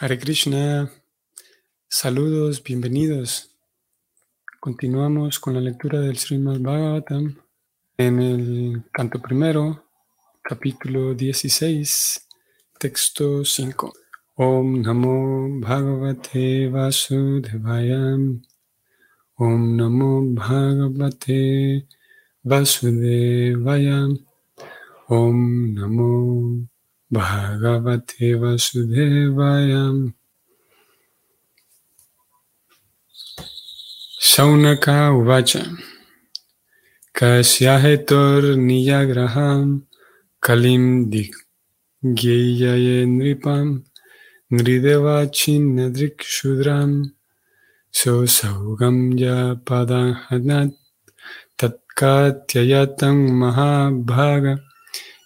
Hare Krishna, saludos, bienvenidos. Continuamos con la lectura del Srimad Bhagavatam en el canto primero, capítulo 16, texto 5. Om Namo Bhagavate Vasudevaya. Om Namo Bhagavate Vasudevaya. Om Namo भगवते वसुदेवायाम् शौनका उवाच। कस्याहेतुर्नियग्रहां कलिं दिग्गेयये नृपां नृदेवाचिन्नदृक्शूद्रां सोऽसौगं जपदाहनात् तत्कात्ययतं महाभाग।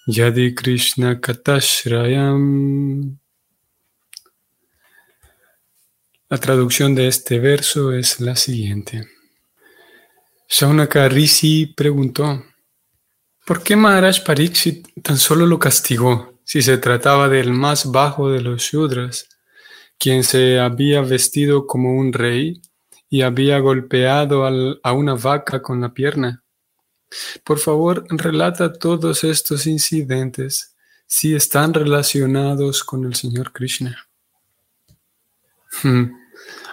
Yadi Krishna Katashrayam. La traducción de este verso es la siguiente. Shaunaka Rishi preguntó, ¿por qué Maharaj Pariksit tan solo lo castigó si se trataba del más bajo de los Shudras, quien se había vestido como un rey y había golpeado a una vaca con la pierna? Por favor, relata todos estos incidentes si están relacionados con el Señor Krishna. Hmm,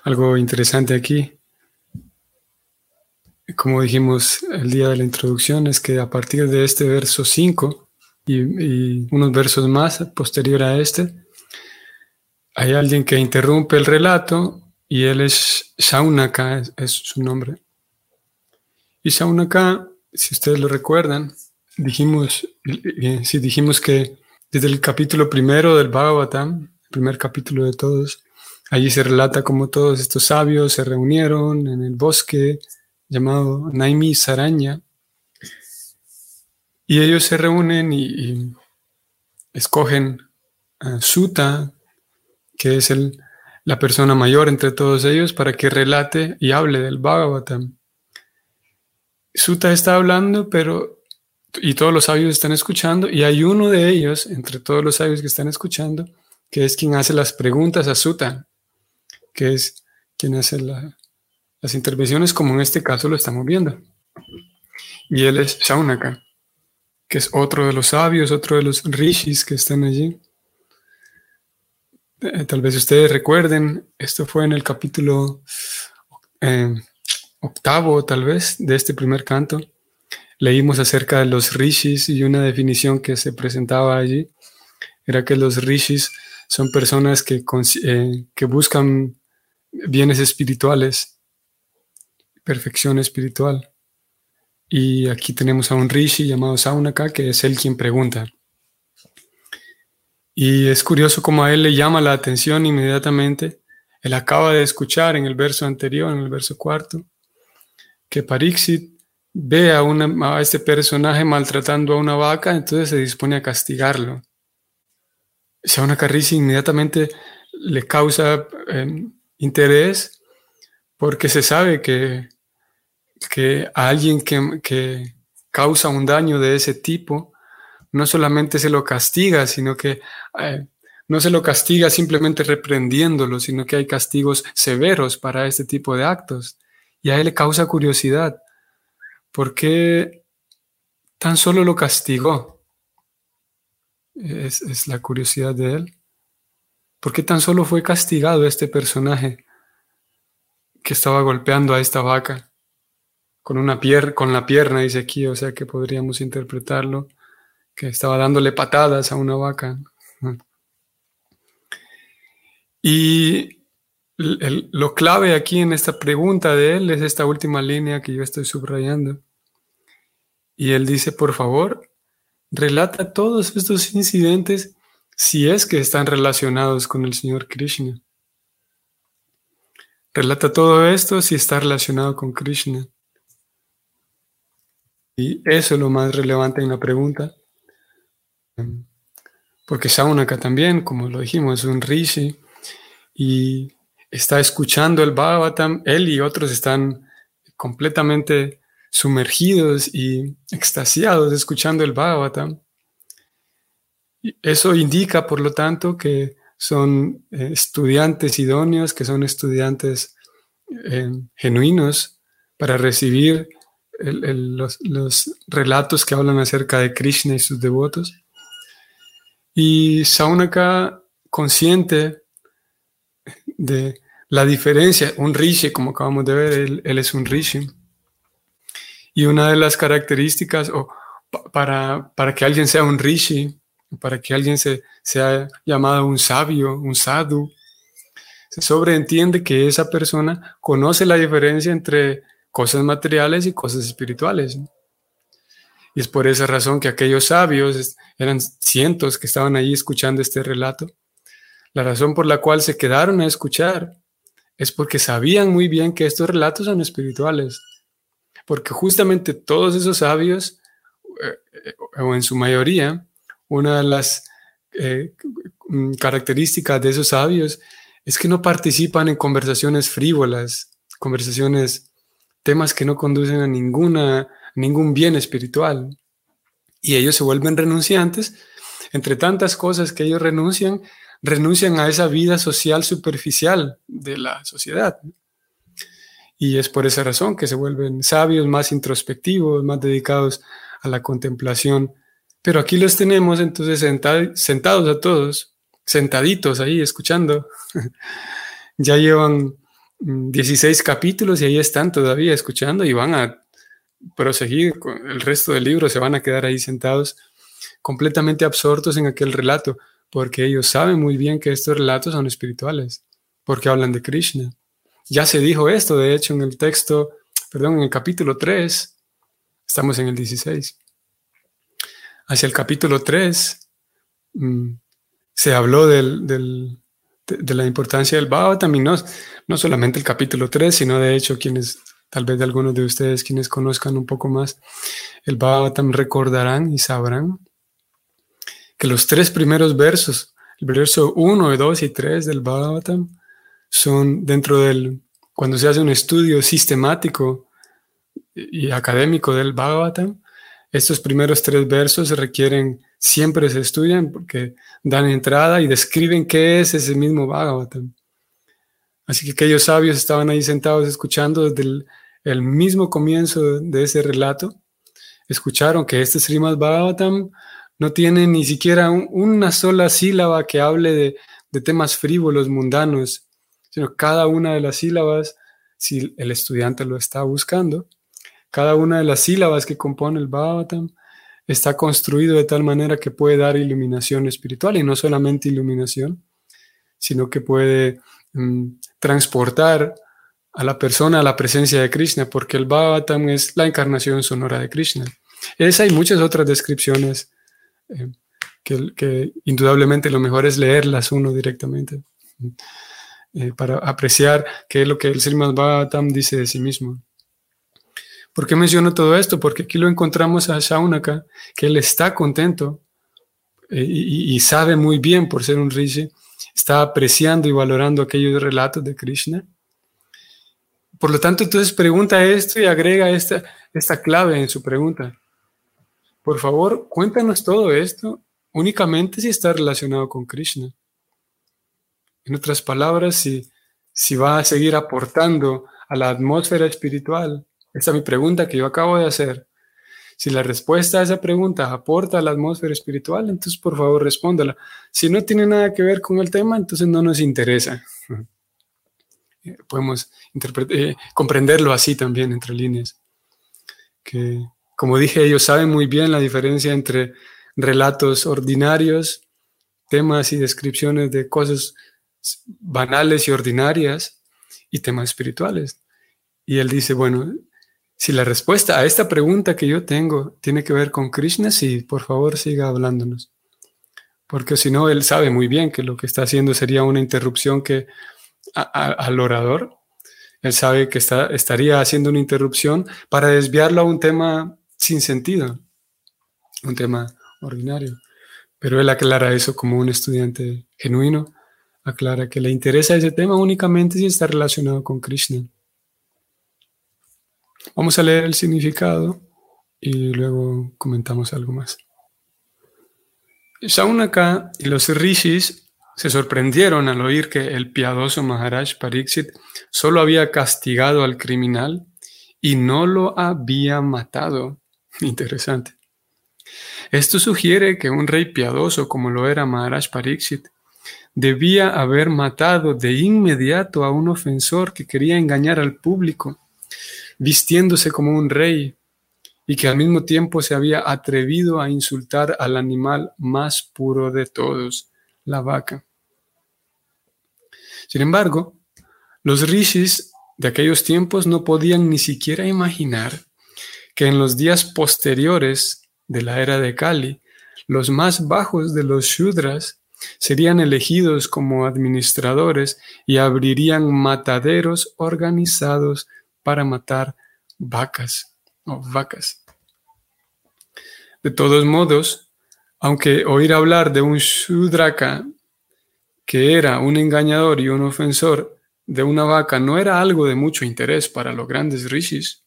algo interesante aquí, como dijimos el día de la introducción, es que a partir de este verso 5 y, unos versos más posterior a este, hay alguien que interrumpe el relato y él es Shaunaka, es, es su nombre. Y Shaunaka si ustedes lo recuerdan, dijimos, si dijimos que desde el capítulo primero del Bhagavatam, el primer capítulo de todos, allí se relata cómo todos estos sabios se reunieron en el bosque llamado Naimi Saraña, y ellos se reúnen y, escogen a Suta, que es el, la persona mayor entre todos ellos, para que relate y hable del Bhagavatam. Suta está hablando, pero y todos los sabios están escuchando, y hay uno de ellos, entre todos los sabios que están escuchando, que es quien hace las preguntas a Suta, que es quien hace las intervenciones, como en este caso lo estamos viendo. Y él es Shaunaka, que es otro de los sabios, otro de los rishis que están allí. Eh, tal vez ustedes recuerden, esto fue en el capítulo eh, octavo, tal vez, de este primer canto, leímos acerca de los rishis y una definición que se presentaba allí era que los rishis son personas que, eh, buscan bienes espirituales, perfección espiritual. Y aquí tenemos a un rishi llamado Saunaka, que es él quien pregunta. Y es curioso cómo a él le llama la atención inmediatamente. Él acaba de escuchar en el verso anterior, en el verso cuarto, que Parixit ve a, este personaje maltratando a una vaca, entonces se dispone a castigarlo. una Rishi inmediatamente le causa em, interés porque se sabe que, que a alguien que, que, causa un daño de ese tipo, no solamente se lo castiga, sino que eh, no se lo castiga simplemente reprendiéndolo, sino que hay castigos severos para este tipo de actos y a él le causa curiosidad. ¿Por qué tan solo lo castigó? Es, la curiosidad de él. ¿Por qué tan solo fue castigado este personaje que estaba golpeando a esta vaca con, una pier con la pierna, dice aquí, o sea que podríamos interpretarlo, que estaba dándole patadas a una vaca? Y lo clave aquí en esta pregunta de él es esta última línea que yo estoy subrayando. Y él dice, por favor, relata todos estos incidentes si es que están relacionados con el Señor Krishna. Relata todo esto si está relacionado con Krishna. Y eso es lo más relevante en la pregunta. Porque Saunaka también, como lo dijimos, es un rishi y está escuchando el Bhagavatam, él y otros están completamente sumergidos y extasiados escuchando el Bhagavatam. Eso indica, por lo tanto, que son eh, estudiantes idóneos, que son estudiantes eh, genuinos para recibir los, los, relatos que hablan acerca de Krishna y sus devotos. Y Saunaka, consciente de la diferencia, un rishi, como acabamos de ver, él, es un rishi. Y una de las características, o para, para que alguien sea un rishi, para que alguien se, sea llamado un sabio, un sadhu, se sobreentiende que esa persona conoce la diferencia entre cosas materiales y cosas espirituales. Y es por esa razón que aquellos sabios, eran cientos que estaban ahí escuchando este relato, la razón por la cual se quedaron a escuchar es porque sabían muy bien que estos relatos son espirituales. Porque justamente todos esos sabios, eh, o en su mayoría, una de las eh, características de esos sabios es que no participan en conversaciones frívolas, conversaciones, temas que no conducen a ninguna, ningún bien espiritual. Y ellos se vuelven renunciantes. Entre tantas cosas que ellos renuncian, renuncian a esa vida social superficial de la sociedad. Y es por esa razón que se vuelven sabios, más introspectivos, más dedicados a la contemplación. Pero aquí los tenemos entonces sentados a todos, sentaditos ahí, escuchando. ya llevan 16 capítulos y ahí están todavía escuchando y van a proseguir con el resto del libro, se van a quedar ahí sentados completamente absortos en aquel relato porque ellos saben muy bien que estos relatos son espirituales, porque hablan de Krishna. Ya se dijo esto, de hecho, en el texto, perdón, en el capítulo 3, estamos en el 16. Hacia el capítulo 3 mm, se habló de, la importancia del Bhagavatam y no, no solamente el capítulo 3, sino de hecho quienes, tal vez de algunos de ustedes quienes conozcan un poco más el Bhagavatam recordarán y sabrán que los tres primeros versos, el verso 1, 2 y 3 del Bhagavatam, son dentro del, cuando se hace un estudio sistemático y académico del Bhagavatam, estos primeros tres versos requieren, siempre se estudian porque dan entrada y describen qué es ese mismo Bhagavatam. Así que aquellos sabios estaban ahí sentados escuchando desde el, el mismo comienzo de ese relato, escucharon que este Srimad Bhagavatam no tiene ni siquiera una sola sílaba que hable de, temas frívolos, mundanos, sino cada una de las sílabas, si el estudiante lo está buscando, cada una de las sílabas que compone el Bhavatam está construido de tal manera que puede dar iluminación espiritual y no solamente iluminación, sino que puede mm, transportar a la persona a la presencia de Krishna, porque el Bhavatam es la encarnación sonora de Krishna. Esa y muchas otras descripciones que, indudablemente lo mejor es leerlas uno directamente eh, para apreciar qué es lo que el Srimad Bhagavatam dice de sí mismo. ¿Por qué menciono todo esto? Porque aquí lo encontramos a Shaunaka, que él está contento eh, y, sabe muy bien por ser un rishi, está apreciando y valorando aquellos relatos de Krishna. Por lo tanto, entonces pregunta esto y agrega esta, esta clave en su pregunta. Por favor, cuéntanos todo esto únicamente si está relacionado con Krishna. En otras palabras, si, si va a seguir aportando a la atmósfera espiritual. Esta es mi pregunta que yo acabo de hacer. Si la respuesta a esa pregunta aporta a la atmósfera espiritual, entonces por favor respóndala. Si no tiene nada que ver con el tema, entonces no nos interesa. Podemos eh, comprenderlo así también entre líneas. Que como dije, ellos saben muy bien la diferencia entre relatos ordinarios, temas y descripciones de cosas banales y ordinarias y temas espirituales. Y él dice, bueno, si la respuesta a esta pregunta que yo tengo tiene que ver con Krishna, sí, por favor siga hablándonos. Porque si no, él sabe muy bien que lo que está haciendo sería una interrupción que al orador. Él sabe que está, estaría haciendo una interrupción para desviarlo a un tema sin sentido, un tema ordinario. Pero él aclara eso como un estudiante genuino, aclara que le interesa ese tema únicamente si está relacionado con Krishna. Vamos a leer el significado y luego comentamos algo más. Shaunaka y los rishis se sorprendieron al oír que el piadoso Maharaj Pariksit solo había castigado al criminal y no lo había matado. Interesante. Esto sugiere que un rey piadoso como lo era Maharaj Pariksit debía haber matado de inmediato a un ofensor que quería engañar al público, vistiéndose como un rey y que al mismo tiempo se había atrevido a insultar al animal más puro de todos, la vaca. Sin embargo, los rishis de aquellos tiempos no podían ni siquiera imaginar que en los días posteriores de la era de Kali, los más bajos de los Shudras serían elegidos como administradores y abrirían mataderos organizados para matar vacas o vacas. De todos modos, aunque oír hablar de un Shudraka que era un engañador y un ofensor de una vaca no era algo de mucho interés para los grandes rishis.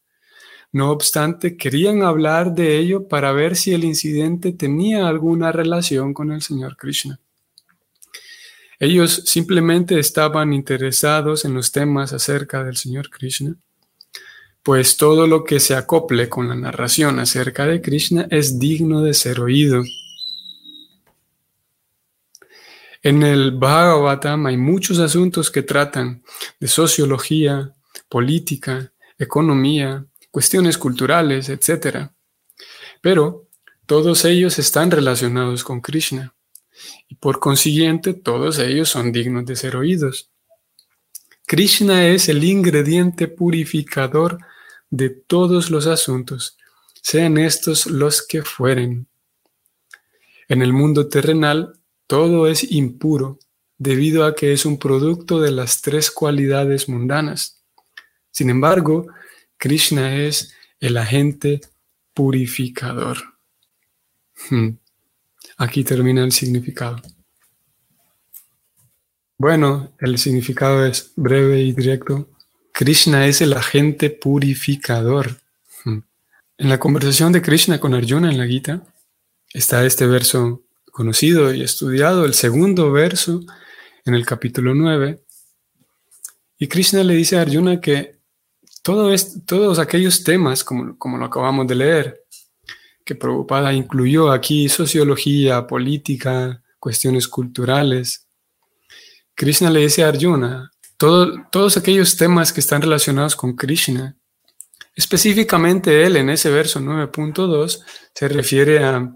No obstante, querían hablar de ello para ver si el incidente tenía alguna relación con el Señor Krishna. Ellos simplemente estaban interesados en los temas acerca del Señor Krishna, pues todo lo que se acople con la narración acerca de Krishna es digno de ser oído. En el Bhagavatam hay muchos asuntos que tratan de sociología, política, economía, cuestiones culturales, etc. Pero todos ellos están relacionados con Krishna y por consiguiente todos ellos son dignos de ser oídos. Krishna es el ingrediente purificador de todos los asuntos, sean estos los que fueren. En el mundo terrenal todo es impuro debido a que es un producto de las tres cualidades mundanas. Sin embargo, Krishna es el agente purificador. Hmm. Aquí termina el significado. Bueno, el significado es breve y directo. Krishna es el agente purificador. Hmm. En la conversación de Krishna con Arjuna en la Gita está este verso conocido y estudiado el segundo verso en el capítulo 9. Y Krishna le dice a Arjuna que todo todos aquellos temas, como, como lo acabamos de leer, que Prabhupada incluyó aquí sociología, política, cuestiones culturales, Krishna le dice a Arjuna, todos aquellos temas que están relacionados con Krishna, específicamente él en ese verso 9.2 se refiere a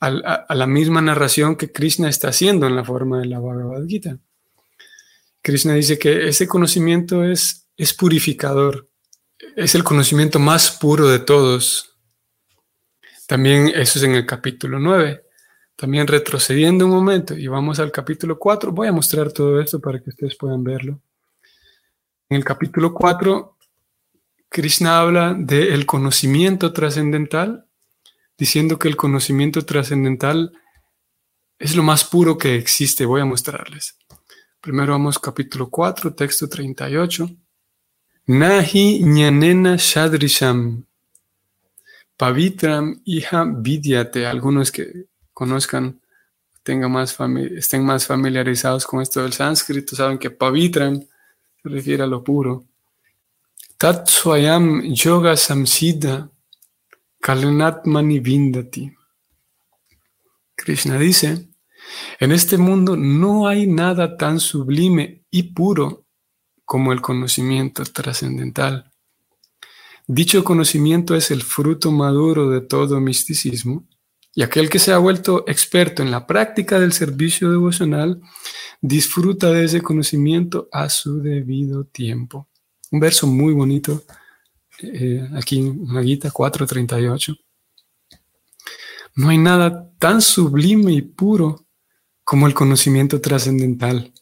a, la misma narración que Krishna está haciendo en la forma de la Bhagavad Gita. Krishna dice que ese conocimiento es, es purificador, es el conocimiento más puro de todos. También eso es en el capítulo 9. También retrocediendo un momento y vamos al capítulo 4, voy a mostrar todo esto para que ustedes puedan verlo. En el capítulo 4, Krishna habla del conocimiento trascendental diciendo que el conocimiento trascendental es lo más puro que existe. Voy a mostrarles. Primero vamos capítulo 4, texto 38. Nahi ñanena shadrisham pavitram hija vidyate. Algunos que conozcan, tengan más estén más familiarizados con esto del sánscrito, saben que pavitram se refiere a lo puro. Tat yoga samsida Kalanatmani Vindati. Krishna dice, en este mundo no hay nada tan sublime y puro como el conocimiento trascendental. Dicho conocimiento es el fruto maduro de todo misticismo y aquel que se ha vuelto experto en la práctica del servicio devocional disfruta de ese conocimiento a su debido tiempo. Un verso muy bonito eh, aquí en Gita 4.38. No hay nada tan sublime y puro como el conocimiento trascendental.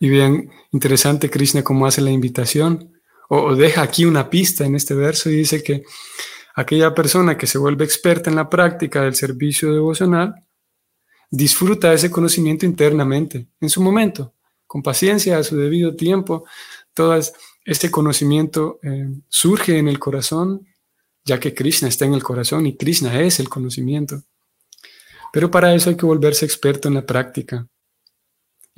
Y vean, interesante Krishna cómo hace la invitación, o, deja aquí una pista en este verso y dice que aquella persona que se vuelve experta en la práctica del servicio devocional, disfruta ese conocimiento internamente, en su momento, con paciencia, a su debido tiempo, todas este conocimiento eh, surge en el corazón, ya que Krishna está en el corazón y Krishna es el conocimiento. Pero para eso hay que volverse experto en la práctica.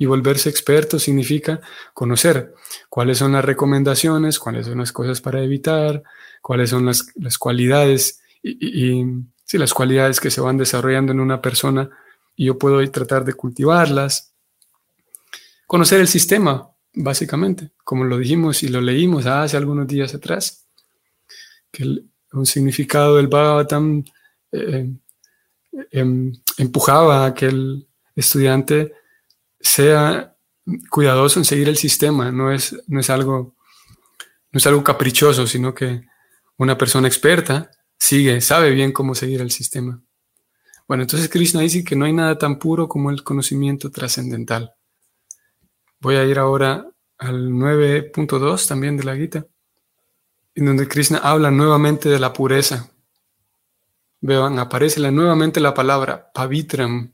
Y volverse experto significa conocer cuáles son las recomendaciones, cuáles son las cosas para evitar, cuáles son las, cualidades y, las cualidades que se van desarrollando en una persona y yo puedo tratar de cultivarlas. Conocer el sistema, básicamente, como lo dijimos y lo leímos hace algunos días atrás, que un significado del Bhagavatam eh, em, empujaba a que el estudiante sea cuidadoso en seguir el sistema, no es, no es, algo, no es algo caprichoso, sino que una persona experta sigue, sabe bien cómo seguir el sistema. Bueno, entonces Krishna dice que no hay nada tan puro como el conocimiento trascendental. Voy a ir ahora al 9.2 también de la Gita, en donde Krishna habla nuevamente de la pureza. Vean, aparece nuevamente la palabra pavitram,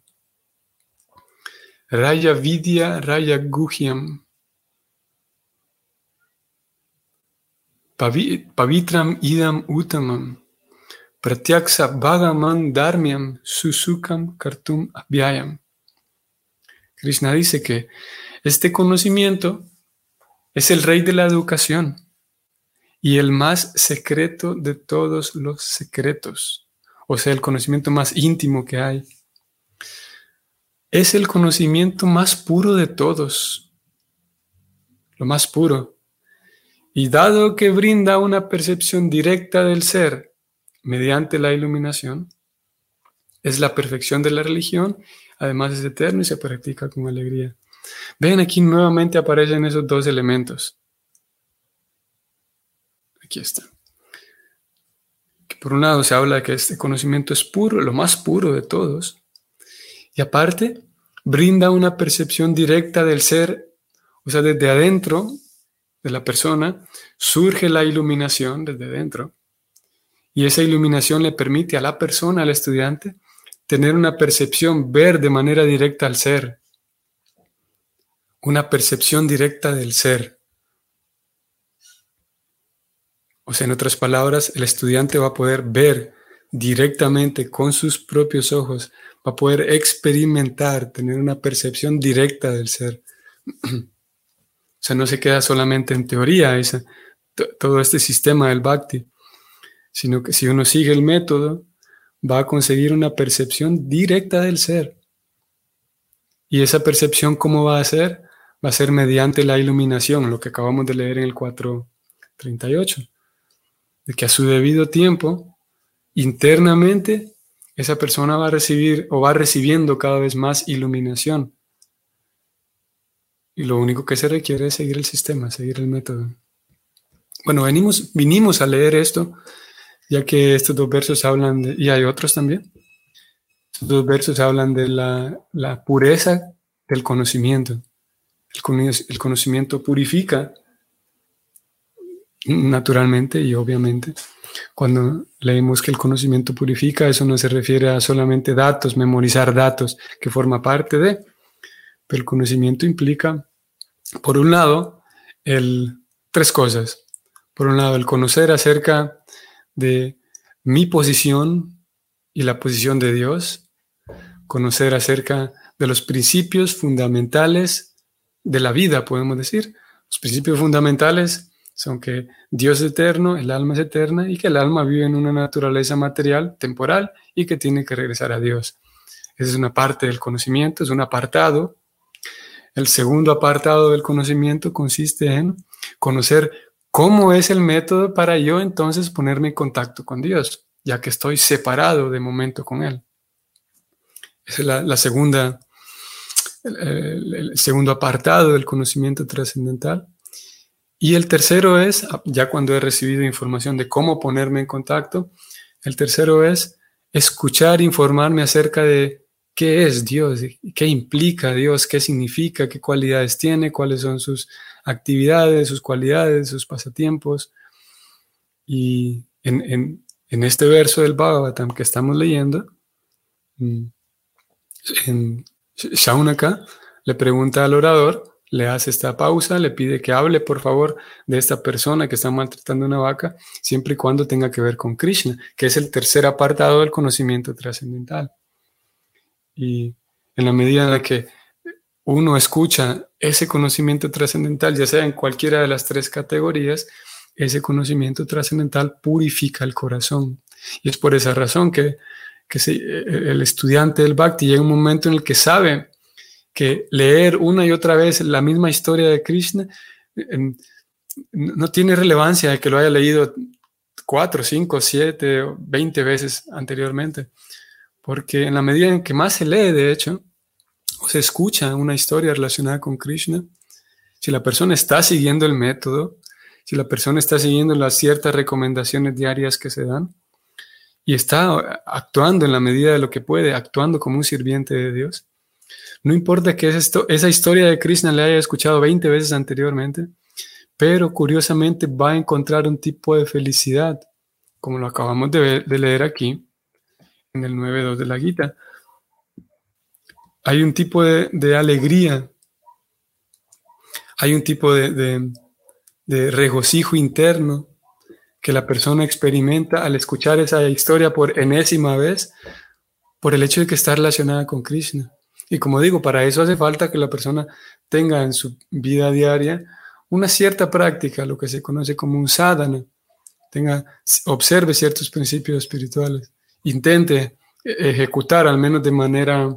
Raya Vidya Raya Guhyam. Pavitram idam utamam. Pratyaksa bhagaman dharmiam susukam kartum abhyayam. Krishna dice que este conocimiento es el rey de la educación y el más secreto de todos los secretos, o sea, el conocimiento más íntimo que hay es el conocimiento más puro de todos, lo más puro. Y dado que brinda una percepción directa del ser mediante la iluminación, es la perfección de la religión, además es eterno y se practica con alegría. Ven aquí nuevamente aparecen esos dos elementos. Aquí está. Por un lado se habla de que este conocimiento es puro, lo más puro de todos, y aparte, brinda una percepción directa del ser, o sea, desde adentro de la persona surge la iluminación desde dentro. Y esa iluminación le permite a la persona, al estudiante, tener una percepción, ver de manera directa al ser. Una percepción directa del ser. O sea, en otras palabras, el estudiante va a poder ver directamente con sus propios ojos va a poder experimentar, tener una percepción directa del ser. o sea, no se queda solamente en teoría esa, todo este sistema del bhakti, sino que si uno sigue el método, va a conseguir una percepción directa del ser. ¿Y esa percepción cómo va a ser? Va a ser mediante la iluminación, lo que acabamos de leer en el 438, de que a su debido tiempo, internamente, esa persona va a recibir o va recibiendo cada vez más iluminación. Y lo único que se requiere es seguir el sistema, seguir el método. Bueno, venimos, vinimos a leer esto, ya que estos dos versos hablan y hay otros también, estos dos versos hablan de la, la pureza del conocimiento. El, el conocimiento purifica naturalmente y obviamente. Cuando leemos que el conocimiento purifica, eso no se refiere a solamente datos, memorizar datos, que forma parte de, pero el conocimiento implica, por un lado, el, tres cosas. Por un lado, el conocer acerca de mi posición y la posición de Dios, conocer acerca de los principios fundamentales de la vida, podemos decir. Los principios fundamentales son que Dios es eterno, el alma es eterna y que el alma vive en una naturaleza material, temporal y que tiene que regresar a Dios. Esa es una parte del conocimiento, es un apartado. El segundo apartado del conocimiento consiste en conocer cómo es el método para yo entonces ponerme en contacto con Dios, ya que estoy separado de momento con Él. Es la, segunda, el segundo apartado del conocimiento trascendental. Y el tercero es, ya cuando he recibido información de cómo ponerme en contacto, el tercero es escuchar, informarme acerca de qué es Dios, qué implica Dios, qué significa, qué cualidades tiene, cuáles son sus actividades, sus cualidades, sus pasatiempos. Y en, este verso del Bhagavatam que estamos leyendo, mm, en Shaunaka le pregunta al orador le hace esta pausa, le pide que hable, por favor, de esta persona que está maltratando una vaca, siempre y cuando tenga que ver con Krishna, que es el tercer apartado del conocimiento trascendental. Y en la medida en la que uno escucha ese conocimiento trascendental, ya sea en cualquiera de las tres categorías, ese conocimiento trascendental purifica el corazón. Y es por esa razón que, el estudiante del Bhakti llega un momento en el que sabe que leer una y otra vez la misma historia de Krishna em, no tiene relevancia que lo haya leído cuatro, cinco, siete, veinte veces anteriormente. Porque en la medida en que más se lee, de hecho, o se escucha una historia relacionada con Krishna, si la persona está siguiendo el método, si la persona está siguiendo las ciertas recomendaciones diarias que se dan y está actuando en la medida de lo que puede, actuando como un sirviente de Dios, no importa que esa historia de Krishna le haya escuchado 20 veces anteriormente, pero curiosamente va a encontrar un tipo de felicidad, como lo acabamos de, leer aquí en el 9.2 de la Gita, hay un tipo de, alegría, hay un tipo de, regocijo interno que la persona experimenta al escuchar esa historia por enésima vez por el hecho de que está relacionada con Krishna. Y como digo, para eso hace falta que la persona tenga en su vida diaria una cierta práctica, lo que se conoce como un sadhana, tenga, observe ciertos principios espirituales, intente ejecutar al menos de manera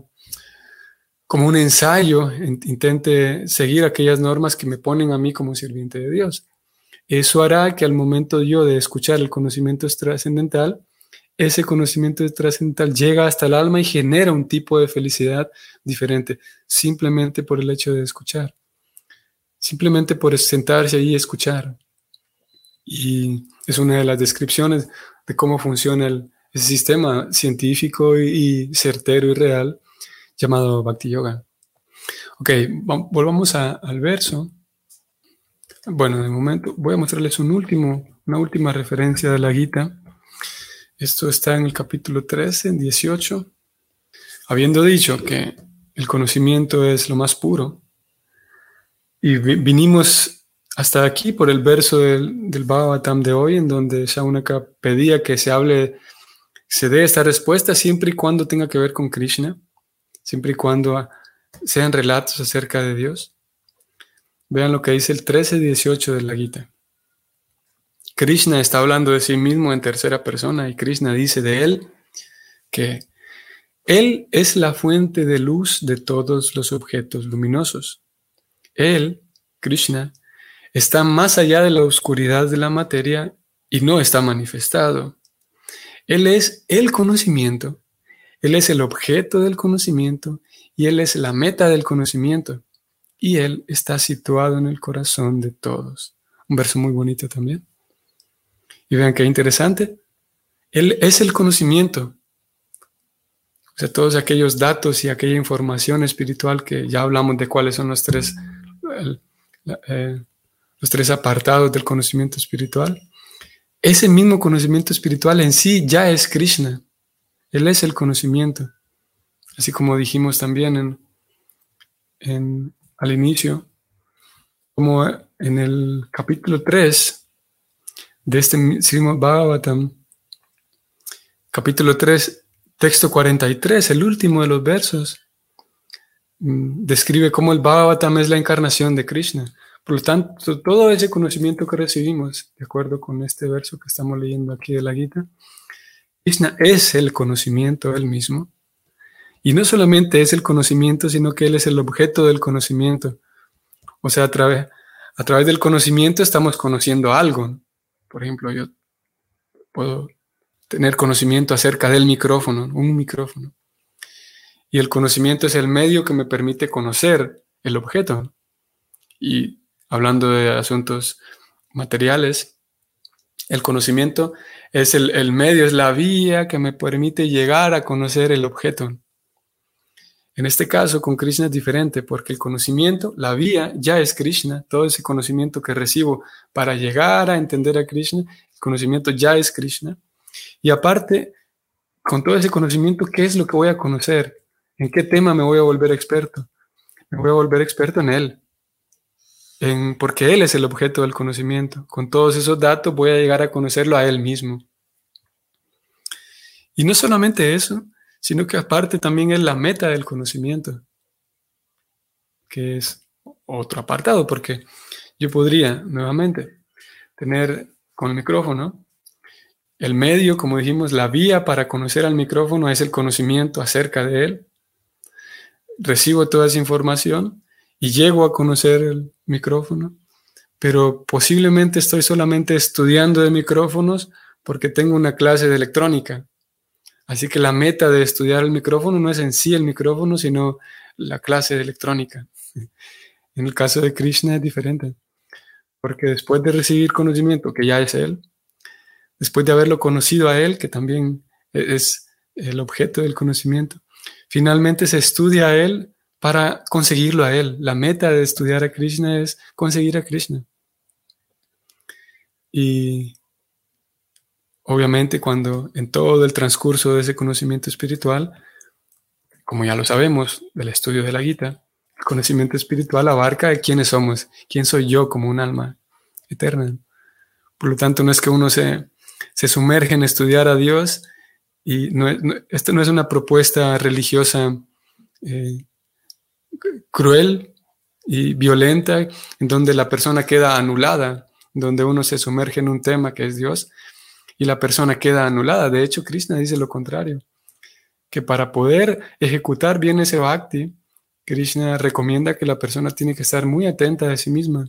como un ensayo, intente seguir aquellas normas que me ponen a mí como sirviente de Dios. Eso hará que al momento yo de escuchar el conocimiento trascendental, ese conocimiento trascendental llega hasta el alma y genera un tipo de felicidad diferente, simplemente por el hecho de escuchar, simplemente por sentarse ahí y escuchar. Y es una de las descripciones de cómo funciona el, sistema científico y certero y real llamado Bhakti Yoga. Ok, volvamos al verso. Bueno, de momento voy a mostrarles una última referencia de la Gita. Esto está en el capítulo 13, 18. Habiendo dicho que el conocimiento es lo más puro, y vinimos hasta aquí por el verso del, del de hoy, en donde Shaunaka pedía que se hable, se dé esta respuesta siempre y cuando tenga que ver con Krishna siempre y cuando sean relatos acerca de Dios. Vean lo que dice el 13-18 de la Gita. Krishna está hablando de sí mismo en tercera persona y Krishna dice de él que él es la fuente de luz de todos los objetos luminosos. Él, Krishna, está más allá de la oscuridad de la materia y no está manifestado. Él es el conocimiento él es el objeto del conocimiento y Él es la meta del conocimiento. Y Él está situado en el corazón de todos. Un verso muy bonito también. Y vean qué interesante. Él es el conocimiento. O sea, todos aquellos datos y aquella información espiritual que ya hablamos de cuáles son los tres, eh, los tres apartados del conocimiento espiritual. Ese mismo conocimiento espiritual en sí ya es Krishna. Él es el conocimiento. Así como dijimos también en, al inicio, como en el capítulo 3 de este Srimad Bhagavatam, capítulo 3, texto 43, el último de los versos, mm, describe cómo el Bhagavatam es la encarnación de Krishna. Por lo tanto, todo ese conocimiento que recibimos, de acuerdo con este verso que estamos leyendo aquí de la Gita, Krishna es el conocimiento él mismo. Y no solamente es el conocimiento, sino que él es el objeto del conocimiento. O sea, a través, a través del conocimiento estamos conociendo algo. Por ejemplo, yo puedo tener conocimiento acerca del micrófono, un micrófono. Y el conocimiento es el medio que me permite conocer el objeto. Y hablando de asuntos materiales, el conocimiento es el, medio, es la vía que me permite llegar a conocer el objeto. En este caso, con Krishna es diferente, porque el conocimiento, la vía, ya es Krishna. Todo ese conocimiento que recibo para llegar a entender a Krishna, el conocimiento ya es Krishna. Y aparte, con todo ese conocimiento, ¿qué es lo que voy a conocer? ¿En qué tema me voy a volver experto? Me voy a volver experto en él porque Él es el objeto del conocimiento. Con todos esos datos voy a llegar a conocerlo a Él mismo. Y no solamente eso, sino que aparte también es la meta del conocimiento, que es otro apartado, porque yo podría nuevamente tener con el micrófono el medio, como dijimos, la vía para conocer al micrófono es el conocimiento acerca de él. Recibo toda esa información y llego a conocer el micrófono, pero posiblemente estoy solamente estudiando de micrófonos porque tengo una clase de electrónica. Así que la meta de estudiar el micrófono no es en sí el micrófono, sino la clase de electrónica. En el caso de Krishna es diferente, porque después de recibir conocimiento, que ya es él, después de haberlo conocido a Él, que también es el objeto del conocimiento, finalmente se estudia a Él para conseguirlo a Él. La meta de estudiar a Krishna es conseguir a Krishna. Y obviamente cuando en todo el transcurso de ese conocimiento espiritual, como ya lo sabemos del estudio de la Gita, el conocimiento espiritual abarca quiénes somos, quién soy yo como un alma eterna. Por lo tanto, no es que uno se se sumerge en estudiar a Dios y no, esto no es una propuesta religiosa eh, cruel y violenta en donde la persona queda anulada, donde uno se sumerge en un tema que es Dios y la persona queda anulada. De hecho, Krishna dice lo contrario, que para poder ejecutar bien ese bhakti, Krishna recomienda que la persona tiene que estar muy atenta a sí misma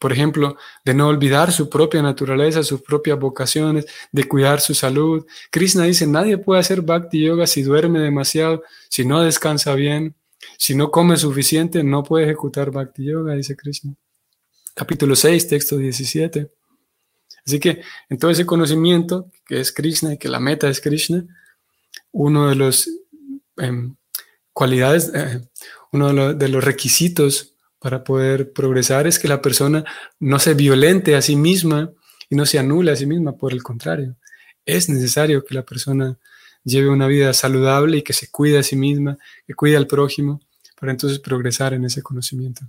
por ejemplo, de no olvidar su propia naturaleza, sus propias vocaciones, de cuidar su salud. Krishna dice, nadie puede hacer bhakti yoga si duerme demasiado, si no descansa bien, si no come suficiente, no puede ejecutar bhakti yoga, dice Krishna. Capítulo 6, texto 17. Así que en todo ese conocimiento que es Krishna y que la meta es Krishna, uno de los em, cualidades, eh, uno de los requisitos para poder progresar es que la persona no se violente a sí misma y no se anule a sí misma, por el contrario. Es necesario que la persona lleve una vida saludable y que se cuide a sí misma, que cuide al prójimo, para entonces progresar en ese conocimiento.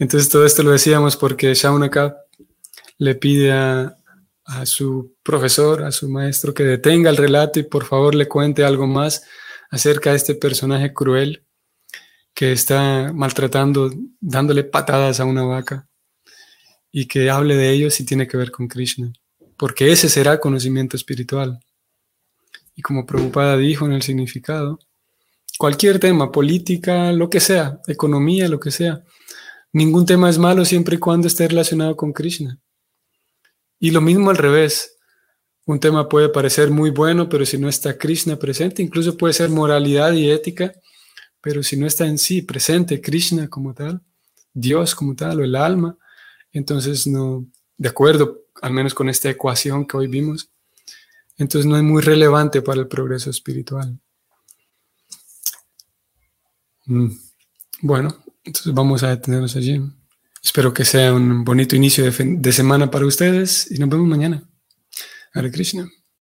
Entonces todo esto lo decíamos porque Shaunaka le pide a, a su profesor, a su maestro, que detenga el relato y por favor le cuente algo más acerca de este personaje cruel que está maltratando, dándole patadas a una vaca y que hable de ello si tiene que ver con Krishna, porque ese será conocimiento espiritual. Y como Prabhupada dijo en el significado, cualquier tema, política, lo que sea, economía, lo que sea, ningún tema es malo siempre y cuando esté relacionado con Krishna. Y lo mismo al revés. Un tema puede parecer muy bueno, pero si no está Krishna presente, incluso puede ser moralidad y ética, pero si no está en sí presente Krishna como tal, Dios como tal, o el alma, entonces no, de acuerdo al menos con esta ecuación que hoy vimos, entonces no es muy relevante para el progreso espiritual. Mm. Bueno, entonces vamos a detenernos allí. Espero que sea un bonito inicio de, de semana para ustedes y nos vemos mañana. Hare Krishna.